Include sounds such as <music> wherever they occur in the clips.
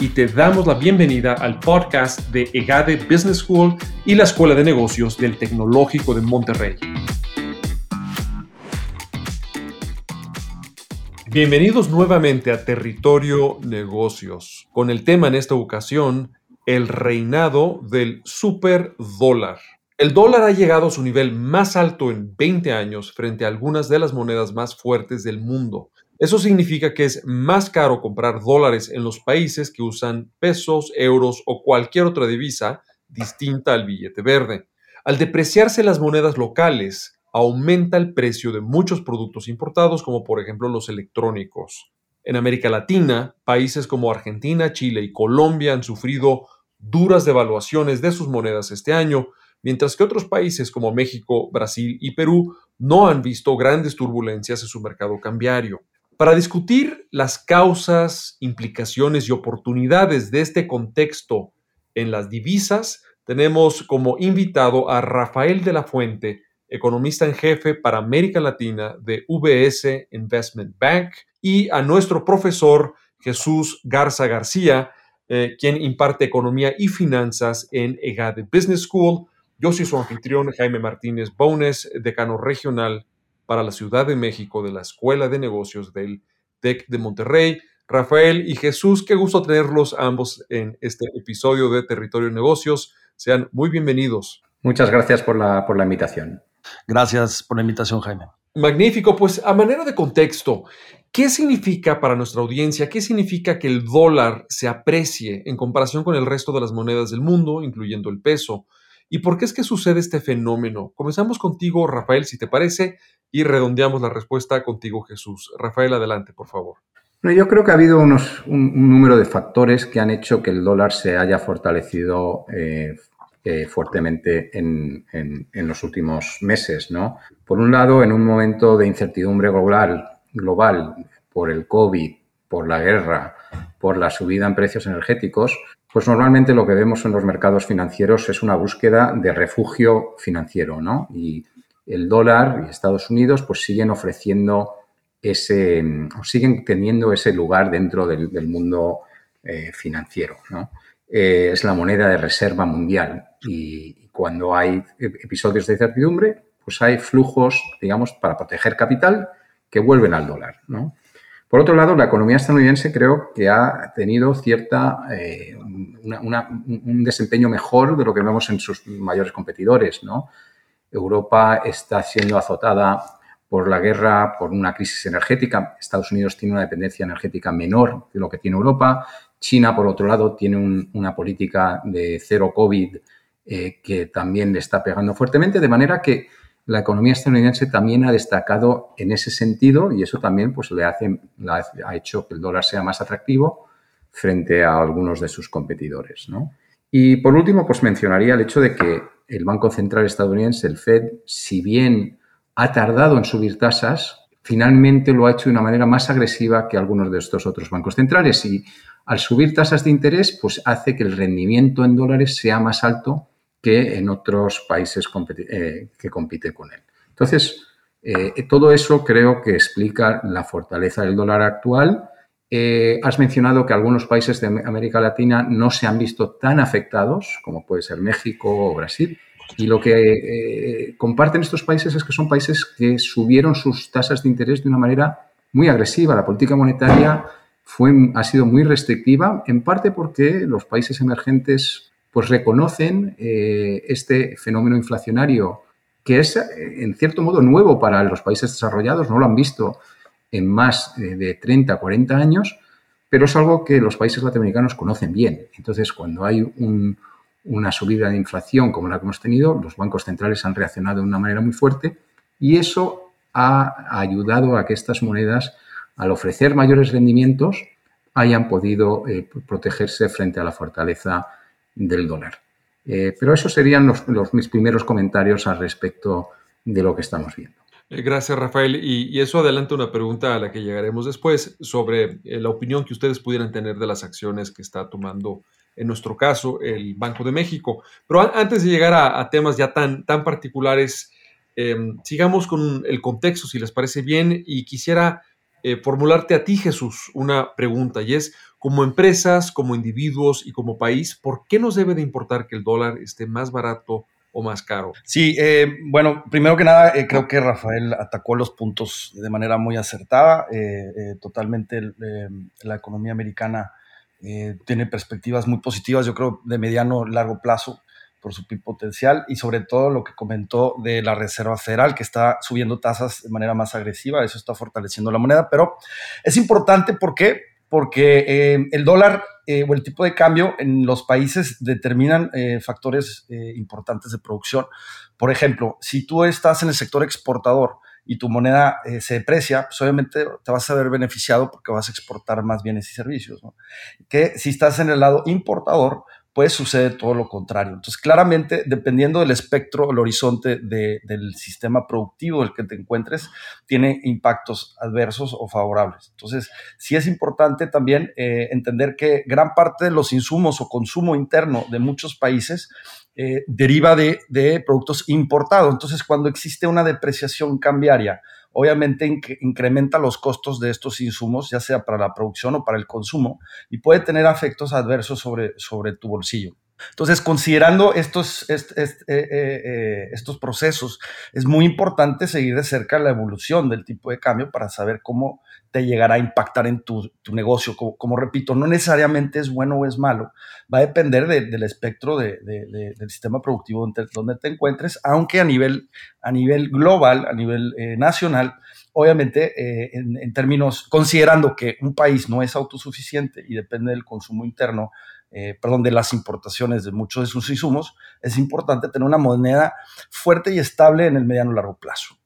y te damos la bienvenida al podcast de EGADE Business School y la Escuela de Negocios del Tecnológico de Monterrey. Bienvenidos nuevamente a Territorio Negocios, con el tema en esta ocasión, el reinado del superdólar. El dólar ha llegado a su nivel más alto en 20 años frente a algunas de las monedas más fuertes del mundo. Eso significa que es más caro comprar dólares en los países que usan pesos, euros o cualquier otra divisa distinta al billete verde. Al depreciarse las monedas locales, aumenta el precio de muchos productos importados, como por ejemplo los electrónicos. En América Latina, países como Argentina, Chile y Colombia han sufrido duras devaluaciones de sus monedas este año, mientras que otros países como México, Brasil y Perú no han visto grandes turbulencias en su mercado cambiario. Para discutir las causas, implicaciones y oportunidades de este contexto en las divisas, tenemos como invitado a Rafael de la Fuente, economista en jefe para América Latina de VS Investment Bank, y a nuestro profesor Jesús Garza García, eh, quien imparte economía y finanzas en EGADE Business School. Yo soy su anfitrión, Jaime Martínez Bones, decano regional para la Ciudad de México de la Escuela de Negocios del TEC de Monterrey. Rafael y Jesús, qué gusto tenerlos ambos en este episodio de Territorio Negocios. Sean muy bienvenidos. Muchas gracias por la, por la invitación. Gracias por la invitación, Jaime. Magnífico, pues a manera de contexto, ¿qué significa para nuestra audiencia, qué significa que el dólar se aprecie en comparación con el resto de las monedas del mundo, incluyendo el peso? ¿Y por qué es que sucede este fenómeno? Comenzamos contigo, Rafael, si te parece, y redondeamos la respuesta contigo, Jesús. Rafael, adelante, por favor. yo creo que ha habido unos, un, número de factores que han hecho que el dólar se haya fortalecido eh, eh, fuertemente en, los últimos meses. ¿no? Por un lado, en un momento de incertidumbre global, global por el COVID, por la guerra, por la subida en precios energéticos, pues normalmente lo que vemos en los mercados financieros es una búsqueda de refugio financiero, ¿no? Y el dólar y Estados Unidos pues siguen ofreciendo ese, siguen teniendo ese lugar dentro del, mundo eh, financiero. Eh, es la moneda de reserva mundial y cuando hay episodios de incertidumbre, pues hay flujos, digamos, para proteger capital que vuelven al dólar. Por otro lado, la economía estadounidense creo que ha tenido cierta, eh, un desempeño mejor de lo que vemos en sus mayores competidores. ¿no? Europa está siendo azotada por la guerra, por una crisis energética. Estados Unidos tiene una dependencia energética menor de lo que tiene Europa. China, por otro lado, tiene una política de cero COVID eh, que también le está pegando fuertemente, de manera que la economía estadounidense también ha destacado en ese sentido y eso también pues, le, hace, ha hecho que el dólar sea más atractivo frente a algunos de sus competidores. Y por último, pues mencionaría el hecho de que el Banco Central estadounidense, el Fed, si bien ha tardado en subir tasas, finalmente lo ha hecho de una manera más agresiva que algunos de estos otros bancos centrales. Y al subir tasas de interés, pues hace que el rendimiento en dólares sea más alto que en otros países eh, que compiten con él. Entonces, eh, todo eso creo que explica la fortaleza del dólar actual. Eh, has mencionado que algunos países de América Latina no se han visto tan afectados, como puede ser México o Brasil. Y lo que comparten estos países es que son países que subieron sus tasas de interés de una manera muy agresiva. La política monetaria fue, ha sido muy restrictiva, en parte porque los países emergentes pues, reconocen eh, este fenómeno inflacionario que es, en cierto modo, nuevo para los países desarrollados, no lo han visto en más de 30, 40 años, pero es algo que los países latinoamericanos conocen bien. Entonces, cuando hay una subida de inflación como la que hemos tenido, los bancos centrales han reaccionado de una manera muy fuerte y eso ha ayudado a que estas monedas, al ofrecer mayores rendimientos, hayan podido eh, protegerse frente a la fortaleza del dólar. Eh, pero esos serían los, mis primeros comentarios al respecto de lo que estamos viendo. Eh, gracias, Rafael. Y, eso adelanta una pregunta a la que llegaremos después sobre eh, la opinión que ustedes pudieran tener de las acciones que está tomando, en nuestro caso, el Banco de México. Pero antes de llegar a, temas ya tan, tan particulares, em, sigamos con el contexto, si les parece bien, y quisiera formularte a ti, Jesús, una pregunta, y es, como empresas, como individuos y como país, ¿por qué nos debe de importar que el dólar esté más barato o más caro? Sí, eh, bueno, primero que nada, eh, creo que Rafael atacó los puntos de manera muy acertada. Eh, totalmente la economía americana tiene perspectivas muy positivas, yo creo, de mediano largo plazo por su PIB potencial y sobre todo lo que comentó de la Reserva Federal que está subiendo tasas de manera más agresiva, eso está fortaleciendo la moneda, pero es importante porque porque eh, el dólar eh, o el tipo de cambio en los países determinan eh, factores importantes de producción. Por ejemplo, si tú estás en el sector exportador y tu moneda se deprecia, pues obviamente te vas a ver beneficiado porque vas a exportar más bienes y servicios. Que si estás en el lado importador, pues sucede todo lo contrario. Entonces, claramente, dependiendo del espectro, el horizonte del sistema productivo en el que te encuentres, tiene impactos adversos o favorables. Entonces, sí es importante también eh, entender que gran parte de los insumos o consumo interno de muchos países eh, deriva de, de productos importados. Entonces, cuando existe una depreciación cambiaria, obviamente incrementa los costos de estos insumos, ya sea para la producción o para el consumo, y puede tener efectos adversos sobre, sobre tu bolsillo. Entonces, considerando estos, eh, eh, eh, estos procesos, es muy importante seguir de cerca la evolución del tipo de cambio para saber cómo te llegará a impactar en tu, negocio. Como, repito, no necesariamente es bueno o es malo, va a depender del espectro del sistema productivo donde, te encuentres, aunque a nivel, a nivel global, a nivel nacional, obviamente en, en términos, considerando que un país no es autosuficiente y depende del consumo interno, eh, perdón, de las importaciones de muchos de sus insumos, es importante tener una moneda fuerte y estable en el mediano largo plazo.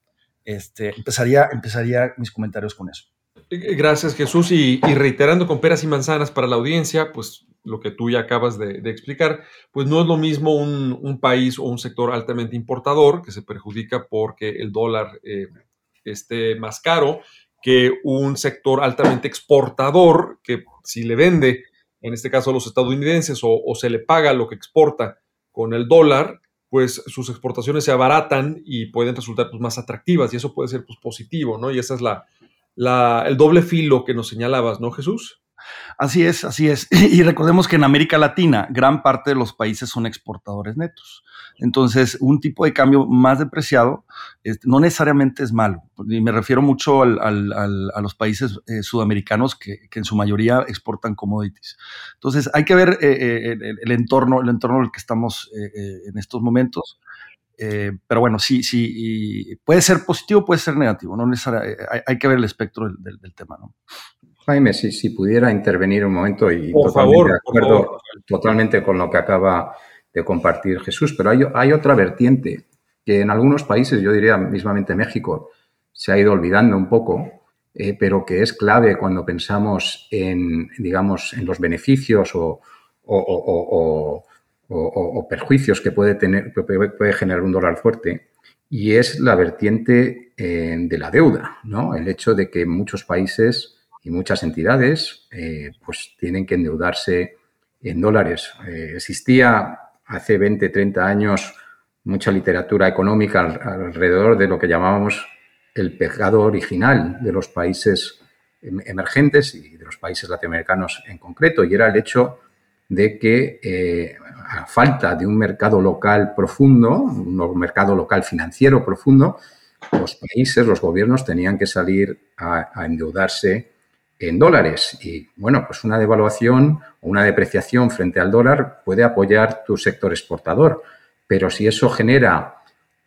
Este, empezaría, empezaría mis comentarios con eso. Eh, gracias Jesús y, reiterando con peras y manzanas para la audiencia, pues lo que tú ya acabas de, explicar, pues no es lo mismo un, país o un sector altamente importador que se perjudica porque el dólar eh, esté más caro que un sector altamente exportador que si le vende en este caso a los estadounidenses, o, se le paga lo que exporta con el dólar, pues sus exportaciones se abaratan y pueden resultar pues, más atractivas y eso puede ser pues, positivo, ¿no? Y esa es la, la, el doble filo que nos señalabas, ¿no, Jesús? Así es, así es. <laughs> Y recordemos que en América Latina gran parte de los países son exportadores netos. Entonces, un tipo de cambio más depreciado no necesariamente es malo. Y me refiero mucho a los países eh, sudamericanos que, en su mayoría exportan commodities. Entonces, hay que ver eh, eh, el, entorno, el entorno en el que estamos en estos momentos. Pero bueno, sí, sí, puede ser positivo, puede ser negativo. No hay, que ver el espectro del, del tema, ¿no? Jaime, si, si pudiera intervenir un momento y totalmente de acuerdo totalmente con lo que acaba de compartir Jesús, pero hay, hay, otra vertiente que en algunos países, yo diría mismamente México, se ha ido olvidando un poco, eh, pero que es clave cuando pensamos en, digamos, en los beneficios o, o, o perjuicios que puede, tener, puede generar un dólar fuerte, y es la vertiente eh, de la deuda, ¿no? El hecho de que muchos países y muchas entidades eh, pues tienen que endeudarse en dólares. Eh, existía hace 20, 30 años mucha literatura económica alrededor de lo que llamábamos el pecado original de los países em, emergentes y de los países latinoamericanos en concreto, y era el hecho de que eh, a falta de un mercado local profundo, un mercado local financiero profundo, los países, los gobiernos tenían que salir a endeudarse en dólares. Y bueno, pues una devaluación o una depreciación frente al dólar puede apoyar tu sector exportador, pero si eso genera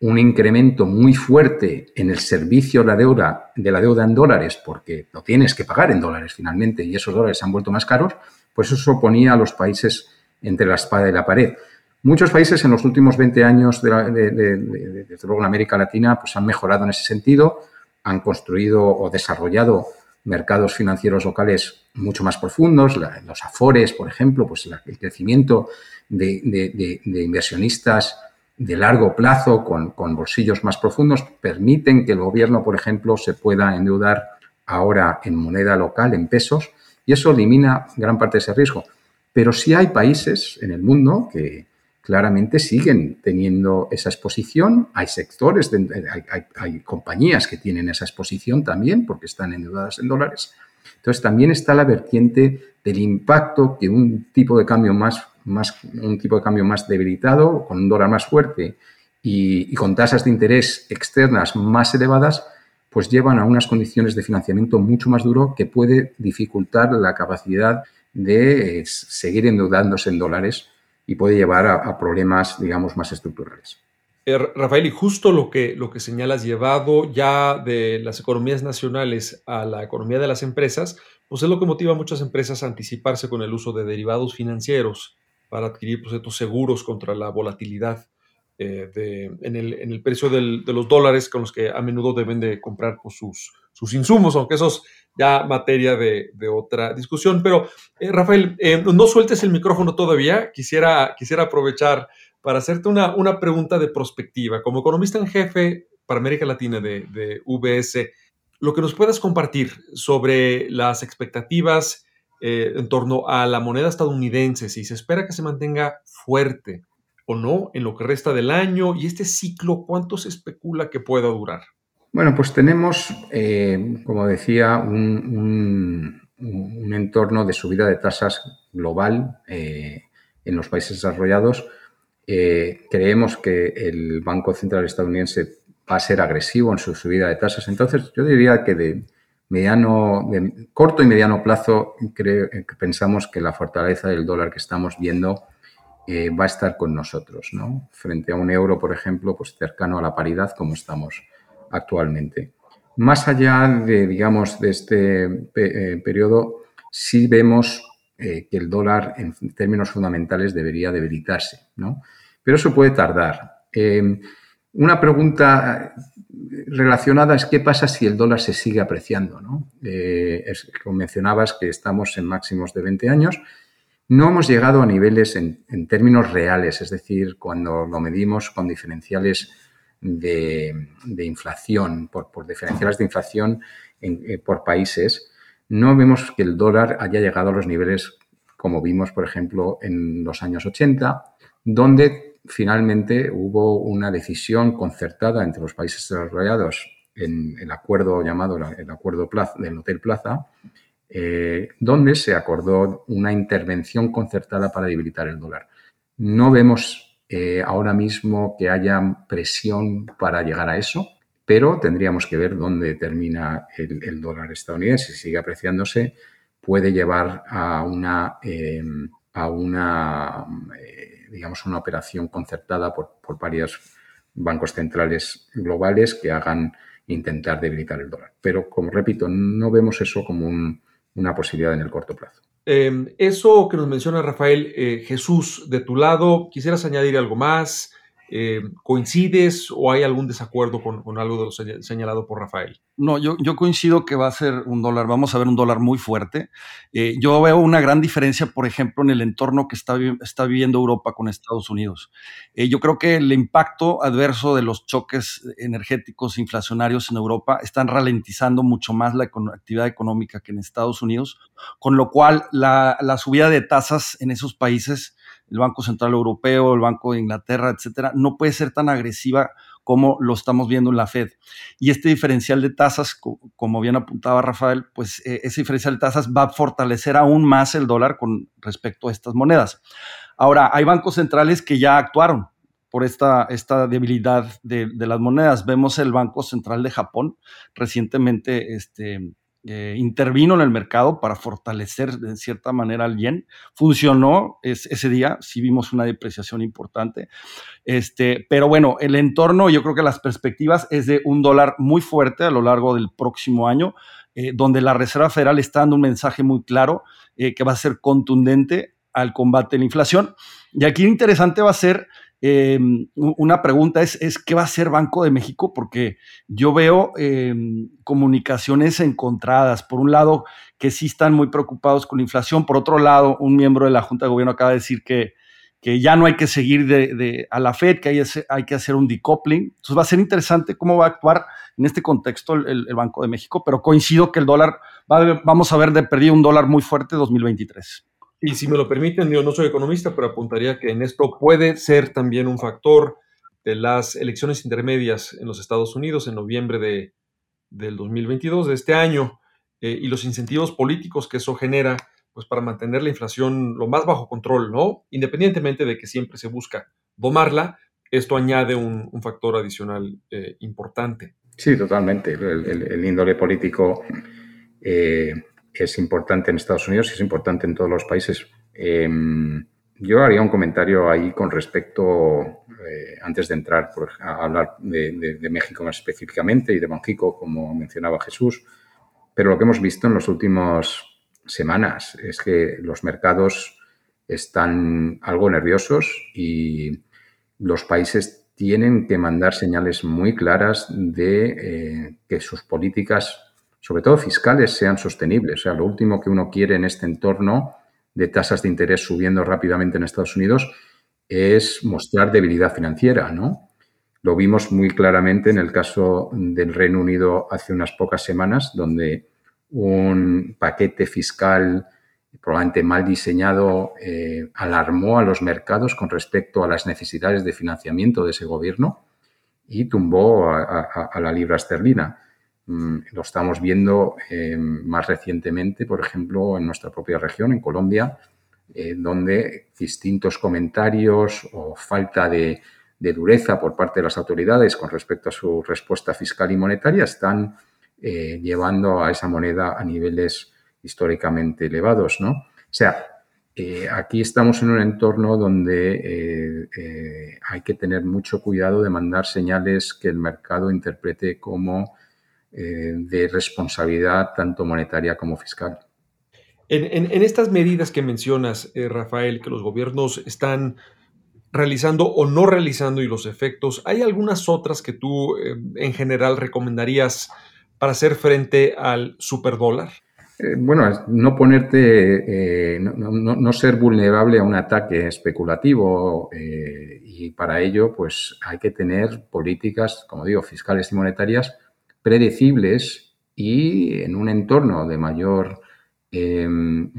un incremento muy fuerte en el servicio de la deuda, de la deuda en dólares, porque lo tienes que pagar en dólares finalmente y esos dólares se han vuelto más caros, pues eso ponía a los países entre la espada y la pared. Muchos países en los últimos 20 años, de, luego en América Latina, pues han mejorado en ese sentido, han construido o desarrollado mercados financieros locales mucho más profundos, los afores, por ejemplo, pues el crecimiento de, inversionistas de largo plazo con, bolsillos más profundos permiten que el gobierno, por ejemplo, se pueda endeudar ahora en moneda local, en pesos, y eso elimina gran parte de ese riesgo. Pero sí hay países en el mundo que, claramente siguen teniendo esa exposición. Hay sectores, hay, compañías que tienen esa exposición también porque están endeudadas en dólares. Entonces también está la vertiente del impacto que un tipo de cambio más, un tipo de cambio más debilitado, con un dólar más fuerte y con tasas de interés externas más elevadas, pues llevan a unas condiciones de financiamiento mucho más duro que puede dificultar la capacidad de eh, seguir endeudándose en dólares y puede llevar a, problemas, digamos, más estructurales. Eh, Rafael, y justo lo que, lo que señalas, llevado ya de las economías nacionales a la economía de las empresas, pues es lo que motiva a muchas empresas a anticiparse con el uso de derivados financieros para adquirir pues, estos seguros contra la volatilidad eh, en, el, precio de los dólares con los que a menudo deben de comprar sus, sus insumos, aunque eso es ya materia de, otra discusión. Pero, eh, Rafael, eh, no sueltes el micrófono todavía. Quisiera, quisiera aprovechar para hacerte una, una pregunta de prospectiva. Como economista en jefe para América Latina de, de VS, lo que nos puedas compartir sobre las expectativas en torno a la moneda estadounidense, si se espera que se mantenga fuerte o no en lo que resta del año? ¿Y este ciclo cuánto se especula que pueda durar? Bueno, pues tenemos, eh, como decía, un, entorno de subida de tasas global eh, en los países desarrollados. Eh, creemos que el Banco Central estadounidense va a ser agresivo en su subida de tasas. Entonces, yo diría que de mediano, de corto y mediano plazo, creo, pensamos que la fortaleza del dólar que estamos viendo eh, va a estar con nosotros, ¿no? Frente a un euro, por ejemplo, pues cercano a la paridad como estamos actualmente. Más allá de, digamos, de este eh, periodo, sí vemos eh, que el dólar en términos fundamentales debería debilitarse, ¿no? Pero eso puede tardar. una pregunta relacionada es qué pasa si el dólar se sigue apreciando, ¿no? Mencionabas que estamos en máximos de 20 años, no hemos llegado a niveles en, términos reales, es decir, cuando lo medimos con diferenciales de, inflación, por, diferenciales de inflación eh, por países, no vemos que el dólar haya llegado a los niveles como vimos, por ejemplo, en los años 80, donde finalmente hubo una decisión concertada entre los países desarrollados en el acuerdo llamado el Acuerdo del Hotel Plaza, eh, donde se acordó una intervención concertada para debilitar el dólar. No vemos eh, ahora mismo que haya presión para llegar a eso, pero tendríamos que ver dónde termina el, dólar estadounidense. Si sigue apreciándose, puede llevar a una, em, a una eh, digamos, una operación concertada por, por varios bancos centrales globales que hagan intentar debilitar el dólar. Pero, como repito, no vemos eso como un, una posibilidad en el corto plazo. Em, eso que nos menciona Rafael, eh, Jesús, de tu lado, ¿quisieras añadir algo más? Eh, ¿Coincides o hay algún desacuerdo con, algo de lo señalado por Rafael? No, yo, yo, coincido que va a ser un dólar, vamos a ver un dólar muy fuerte. Eh, yo veo una gran diferencia, por ejemplo, en el entorno que está, está viviendo Europa con Estados Unidos. Eh, yo creo que el impacto adverso de los choques energéticos inflacionarios en Europa están ralentizando mucho más la actividad económica que en Estados Unidos, con lo cual la, la subida de tasas en esos países el Banco Central Europeo, el Banco de Inglaterra, etcétera, no puede ser tan agresiva como lo estamos viendo en la Fed. Y este diferencial de tasas, como bien apuntaba Rafael, pues eh, ese diferencial de tasas va a fortalecer aún más el dólar con respecto a estas monedas. Ahora, hay bancos centrales que ya actuaron por esta, esta debilidad de, de las monedas. Vemos el Banco Central de Japón recientemente este, eh, intervino en el mercado para fortalecer de cierta manera al yen. Funcionó ese día, sí vimos una depreciación importante. Este, pero bueno, el entorno, yo creo que las perspectivas es de un dólar muy fuerte a lo largo del próximo año, eh, donde la Reserva Federal está dando un mensaje muy claro eh, que va a ser contundente al combate de la inflación. Y aquí interesante va a ser eh, una pregunta es, es, ¿qué va a hacer Banco de México? Porque yo veo eh, comunicaciones encontradas. Por un lado, que sí están muy preocupados con la inflación. Por otro lado, un miembro de la Junta de Gobierno acaba de decir que, que ya no hay que seguir de, a la Fed, que hay, hay, que hacer un decoupling. Entonces va a ser interesante cómo va a actuar en este contexto el, Banco de México, pero coincido que el dólar, va, vamos a ver de perdido un dólar muy fuerte 2023. Y si me lo permiten, yo no soy economista, pero apuntaría que en esto puede ser también un factor de las elecciones intermedias en los Estados Unidos en noviembre de, del 2022, de este año, eh, y los incentivos políticos que eso genera, pues para mantener la inflación lo más bajo control, ¿no? Independientemente de que siempre se busca domarla, esto añade un, factor adicional eh, importante. Sí, totalmente. El, índole político eh, es importante en Estados Unidos y es importante en todos los países. Em, yo haría un comentario ahí con respecto, eh, antes de entrar a hablar de, México más específicamente y de Banjico, como mencionaba Jesús, pero lo que hemos visto en las últimas semanas es que los mercados están algo nerviosos y los países tienen que mandar señales muy claras de eh, que sus políticas sobre todo fiscales, sean sostenibles. O sea, lo último que uno quiere en este entorno de tasas de interés subiendo rápidamente en Estados Unidos es mostrar debilidad financiera, ¿no? Lo vimos muy claramente en el caso del Reino Unido hace unas pocas semanas, donde un paquete fiscal probablemente mal diseñado eh, alarmó a los mercados con respecto a las necesidades de financiamiento de ese gobierno y tumbó a la libra esterlina. Mm, lo estamos viendo eh, más recientemente, por ejemplo, en nuestra propia región, en Colombia, eh, donde distintos comentarios o falta de, dureza por parte de las autoridades con respecto a su respuesta fiscal y monetaria están eh, llevando a esa moneda a niveles históricamente elevados, ¿no? O sea, aquí estamos en un entorno donde hay que tener mucho cuidado de mandar señales que el mercado interprete como de responsabilidad tanto monetaria como fiscal. En, estas medidas que mencionas, eh, Rafael, que los gobiernos están realizando o no realizando y los efectos, ¿hay algunas otras que tú eh, en general recomendarías para hacer frente al superdólar? bueno, no ponerte, no, ser vulnerable a un ataque especulativo y para ello pues hay que tener políticas, como digo, fiscales y monetarias predecibles y en un entorno de mayor, em,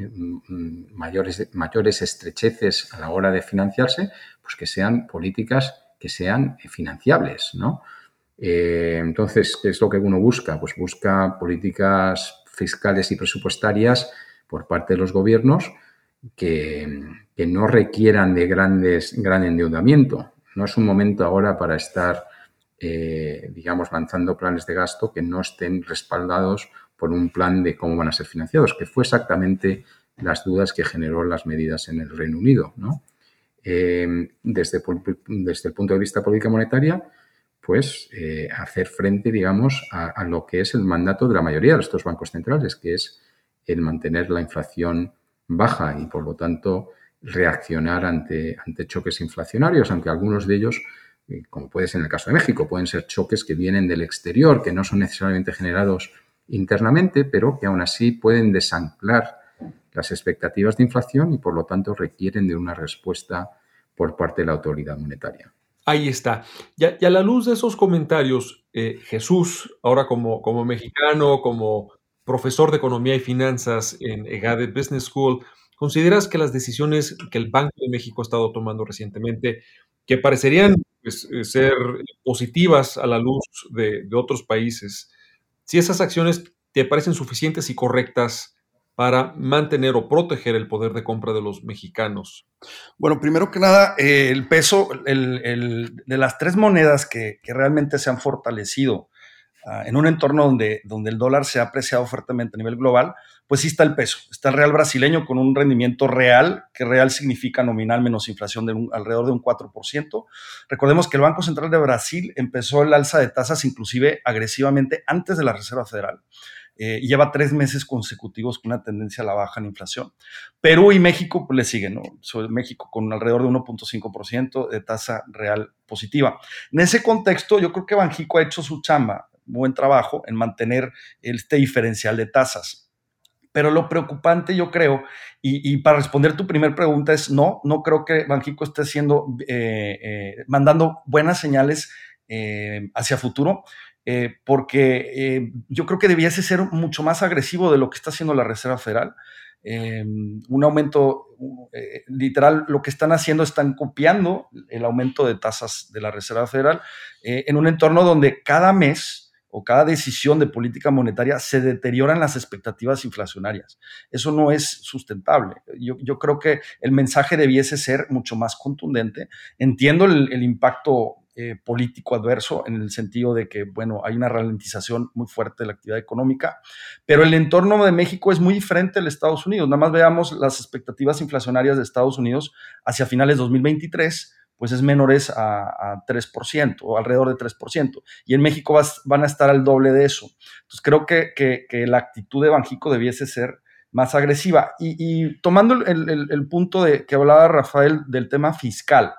mayores, mayores estrecheces a la hora de financiarse, pues que sean políticas que sean financiables, ¿no? Eh, entonces, ¿qué es lo que uno busca? Pues busca políticas fiscales y presupuestarias por parte de los gobiernos que, que no requieran de grandes, gran endeudamiento. No es un momento ahora para estar eh, digamos, lanzando planes de gasto que no estén respaldados por un plan de cómo van a ser financiados, que fue exactamente las dudas que generó las medidas en el Reino Unido. Eh, desde, desde, el punto de vista política monetaria, pues eh, hacer frente, digamos, a, lo que es el mandato de la mayoría de estos bancos centrales, que es el mantener la inflación baja y, por lo tanto, reaccionar ante, ante choques inflacionarios, aunque algunos de ellos como puede ser en el caso de México, pueden ser choques que vienen del exterior, que no son necesariamente generados internamente, pero que aún así pueden desanclar las expectativas de inflación y por lo tanto requieren de una respuesta por parte de la autoridad monetaria. Ahí está. Y a, la luz de esos comentarios, eh, Jesús, ahora como, como mexicano, como profesor de economía y finanzas en EGADE Business School, ¿consideras que las decisiones que el Banco de México ha estado tomando recientemente, que parecerían ser positivas a la luz de, otros países, si esas acciones te parecen suficientes y correctas para mantener o proteger el poder de compra de los mexicanos? Bueno, primero que nada, eh, el peso de las tres monedas que, realmente se han fortalecido ah, en un entorno donde, donde el dólar se ha apreciado fuertemente a nivel global, pues sí está el peso. Está el real brasileño con un rendimiento real, que real significa nominal menos inflación de alrededor de un 4%. Recordemos que el Banco Central de Brasil empezó el alza de tasas inclusive agresivamente antes de la Reserva Federal. eh, lleva tres meses consecutivos con una tendencia a la baja en inflación. Perú y México pues, le siguen, ¿no? México con alrededor de 1.5% de tasa real positiva. En ese contexto, yo creo que Banjico ha hecho su chamba, buen trabajo en mantener este diferencial de tasas. Pero lo preocupante, yo creo, y, para responder tu primera pregunta es no, no creo que Banjico esté haciendo, eh, eh, mandando buenas señales eh, hacia futuro, porque yo creo que debiese ser mucho más agresivo de lo que está haciendo la Reserva Federal. un aumento, literal, lo que están haciendo, están copiando el aumento de tasas de la Reserva Federal en un entorno donde cada mes o cada decisión de política monetaria se deterioran las expectativas inflacionarias. Eso no es sustentable. Yo, creo que el mensaje debiese ser mucho más contundente. Entiendo el, impacto eh, político adverso en el sentido de que, bueno, hay una ralentización muy fuerte de la actividad económica, pero el entorno de México es muy diferente al de Estados Unidos. Nada más veamos las expectativas inflacionarias de Estados Unidos hacia finales de 2023 pues es menores a, 3% o alrededor de 3%. Y en México van a estar al doble de eso. Entonces creo que, la actitud de Banjico debiese ser más agresiva. Y, tomando el, punto de que hablaba Rafael del tema fiscal,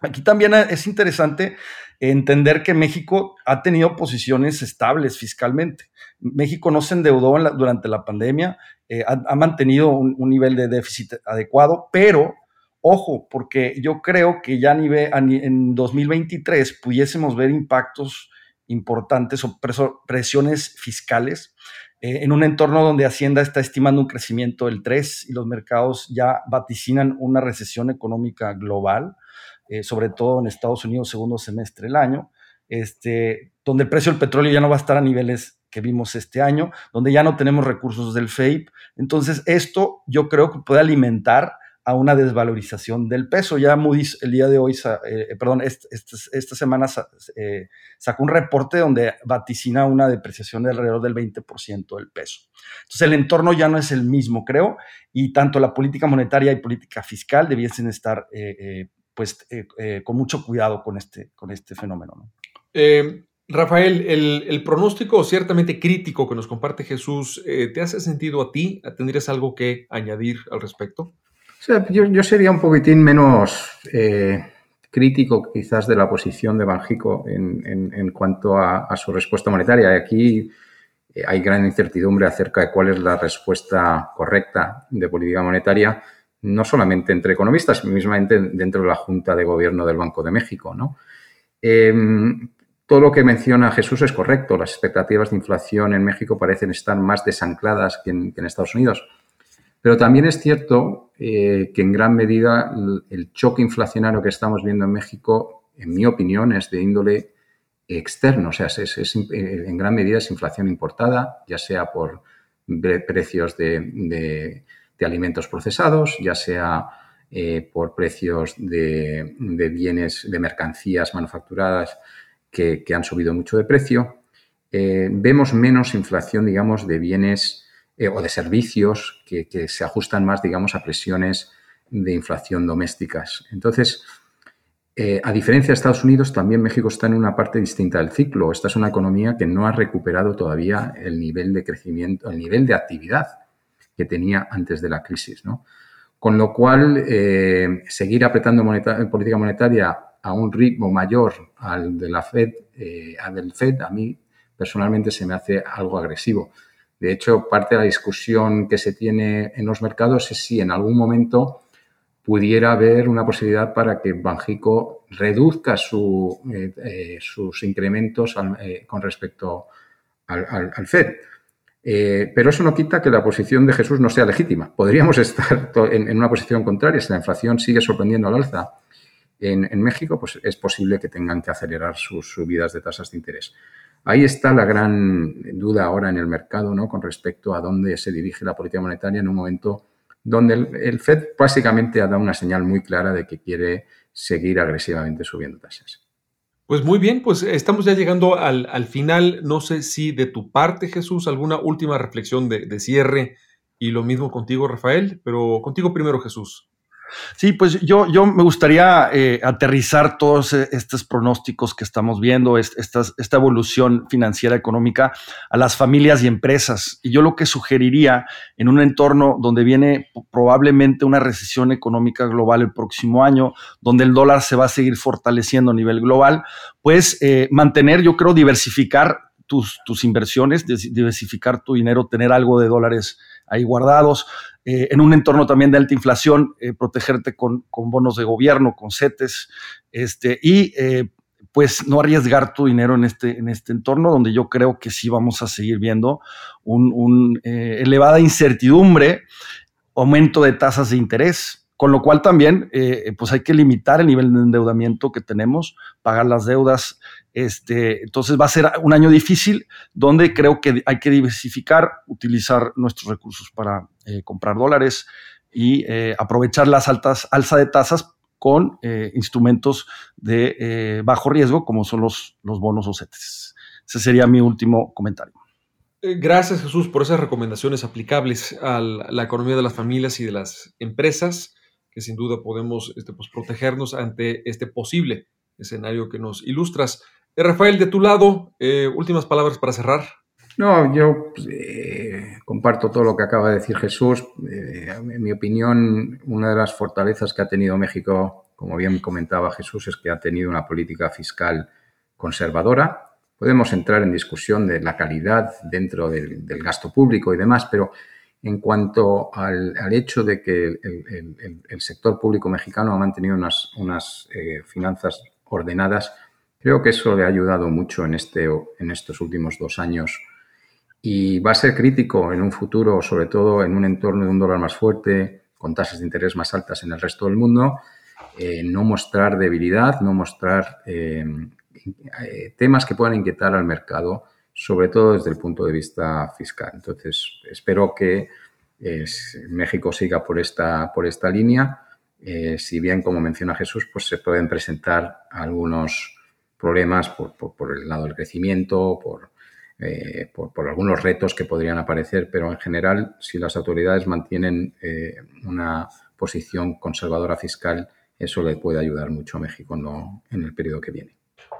aquí también es interesante entender que México ha tenido posiciones estables fiscalmente. México no se endeudó durante la pandemia, eh, ha, mantenido un, nivel de déficit adecuado, pero Ojo, porque yo creo que ya en 2023 pudiésemos ver impactos importantes o presiones fiscales eh, en un entorno donde Hacienda está estimando un crecimiento del 3 y los mercados ya vaticinan una recesión económica global, eh, sobre todo en Estados Unidos segundo semestre del año, este, donde el precio del petróleo ya no va a estar a niveles que vimos este año, donde ya no tenemos recursos del FEIP. Entonces, esto yo creo que puede alimentar a una desvalorización del peso. Ya Moody's el día de hoy, eh, eh, perdón, esta semana eh, sacó un reporte donde vaticina una depreciación de alrededor del 20% del peso. Entonces el entorno ya no es el mismo, creo, y tanto la política monetaria y política fiscal debiesen estar pues, con mucho cuidado con este, con este fenómeno. Rafael, el, el, pronóstico ciertamente crítico que nos comparte Jesús, ¿te hace sentido a ti? ¿Tendrías algo que añadir al respecto? Yo, sería un poquitín menos eh, crítico quizás de la posición de Banjico en, cuanto a, su respuesta monetaria. Aquí eh, hay gran incertidumbre acerca de cuál es la respuesta correcta de política monetaria, no solamente entre economistas, sino mismamente dentro de la Junta de Gobierno del Banco de México. Em, todo lo que menciona Jesús es correcto. Las expectativas de inflación en México parecen estar más desancladas que en Estados Unidos. Pero también es cierto eh, que en gran medida el choque inflacionario que estamos viendo en México, en mi opinión, es de índole externo. O sea, es, eh, en gran medida es inflación importada, ya sea por precios de, alimentos procesados, ya sea eh, por precios de, bienes, de mercancías manufacturadas que, han subido mucho de precio. vemos menos inflación, digamos, de bienes eh, o de servicios que, se ajustan más, digamos, a presiones de inflación domésticas. Entonces, eh, a diferencia de Estados Unidos, también México está en una parte distinta del ciclo. Esta es una economía que no ha recuperado todavía el nivel de crecimiento, el nivel de actividad que tenía antes de la crisis. Con lo cual, eh, seguir apretando política monetaria a un ritmo mayor al de la Fed, al del Fed, a mí personalmente se me hace algo agresivo. De hecho, parte de la discusión que se tiene en los mercados es si en algún momento pudiera haber una posibilidad para que Banjico reduzca eh, eh, sus incrementos eh, con respecto al, FED. pero eso no quita que la posición de Jesús no sea legítima. Podríamos <laughs> estar en, una posición contraria. Si la inflación sigue sorprendiendo al alza en, México, pues es posible que tengan que acelerar sus subidas de tasas de interés. Ahí está la gran duda ahora en el mercado, ¿no? Con respecto a dónde se dirige la política monetaria en un momento donde el, Fed básicamente ha dado una señal muy clara de que quiere seguir agresivamente subiendo tasas. Pues muy bien, pues estamos ya llegando al, final. No sé si de tu parte, Jesús, alguna última reflexión de, cierre y lo mismo contigo, Rafael, pero contigo primero, Jesús. Sí, pues yo, yo me gustaría eh, aterrizar todos e, estos pronósticos que estamos viendo, esta, esta evolución financiera económica a las familias y empresas. Y yo lo que sugeriría en un entorno donde viene probablemente una recesión económica global el próximo año, donde el dólar se va a seguir fortaleciendo a nivel global, pues eh, mantener, yo creo, diversificar tus, tus inversiones, diversificar tu dinero, tener algo de dólares ahí guardados eh, en un entorno también de alta inflación, eh, protegerte con, bonos de gobierno, con CETES, este, y eh, pues no arriesgar tu dinero en este, en este entorno donde yo creo que sí vamos a seguir viendo una un elevada incertidumbre, aumento de tasas de interés, con lo cual también pues hay que limitar el nivel de endeudamiento que tenemos, pagar las deudas este, entonces va a ser un año difícil donde creo que hay que diversificar, utilizar nuestros recursos para eh, comprar dólares y eh, aprovechar las altas alza de tasas con eh, instrumentos de bajo riesgo como son los, los bonos o CETES. Ese sería mi último comentario. Gracias Jesús por esas recomendaciones aplicables a la economía de las familias y de las empresas, que sin duda podemos este, pues, protegernos ante este posible escenario que nos ilustras. Eh, Rafael, de tu lado, eh, últimas palabras para cerrar. No, yo pues, eh, comparto todo lo que acaba de decir Jesús. en mi opinión, una de las fortalezas que ha tenido México, como bien comentaba Jesús, es que ha tenido una política fiscal conservadora. Podemos entrar en discusión de la calidad dentro del, gasto público y demás, pero en cuanto al, hecho de que el, sector público mexicano ha mantenido unas, unas finanzas ordenadas, Creo que eso le ha ayudado mucho en, este, en estos últimos dos años. Y va a ser crítico en un futuro, sobre todo en un entorno de un dólar más fuerte, con tasas de interés más altas en el resto del mundo, eh, no mostrar debilidad, no mostrar eh, eh, temas que puedan inquietar al mercado, sobre todo desde el punto de vista fiscal. Entonces, espero que México siga por esta, por esta línea. si bien, como menciona Jesús, pues se pueden presentar algunos problemas por, por, el lado del crecimiento, eh, por, por, algunos retos que podrían aparecer, pero en general, si las autoridades mantienen eh, una posición conservadora fiscal, eso le puede ayudar mucho a México en el periodo que viene.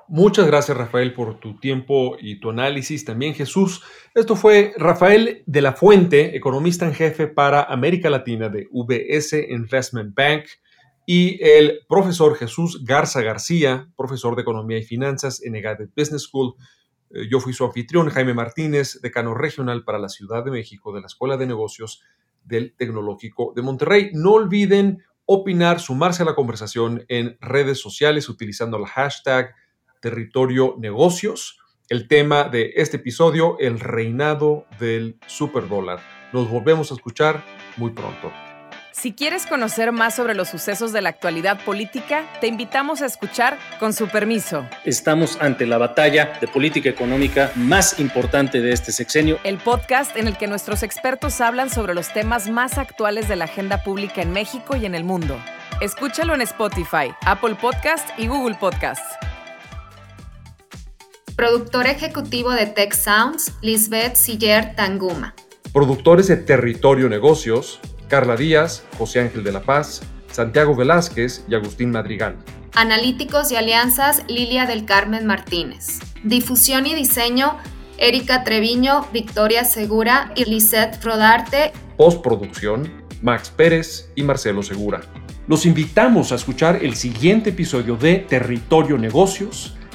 Muchas gracias Rafael por tu tiempo y tu análisis. También Jesús. Esto fue Rafael de la Fuente, economista en jefe para América Latina de VS Investment Bank y el profesor Jesús Garza García, profesor de Economía y Finanzas en EGADE Business School. Eh, yo fui su anfitrión, Jaime Martínez, decano regional para la Ciudad de México de la Escuela de Negocios del Tecnológico de Monterrey. No olviden opinar, sumarse a la conversación en redes sociales utilizando el hashtag territorio negocios. El tema de este episodio, el reinado del superdólar. Nos volvemos a escuchar muy pronto. Si quieres conocer más sobre los sucesos de la actualidad política, te invitamos a escuchar Con su permiso. Estamos ante la batalla de política económica más importante de este sexenio. El podcast en el que nuestros expertos hablan sobre los temas más actuales de la agenda pública en México y en el mundo. Escúchalo en Spotify, Apple Podcast y Google Podcast. Productor ejecutivo de Tech Sounds, Lisbeth Siller Tanguma. Productores de Territorio Negocios, Carla Díaz, José Ángel de la Paz, Santiago Velázquez y Agustín Madrigal. Analíticos y alianzas, Lilia del Carmen Martínez. Difusión y diseño, Erika Treviño, Victoria Segura y Lisette Rodarte. Postproducción, Max Pérez y Marcelo Segura. Los invitamos a escuchar el siguiente episodio de Territorio Negocios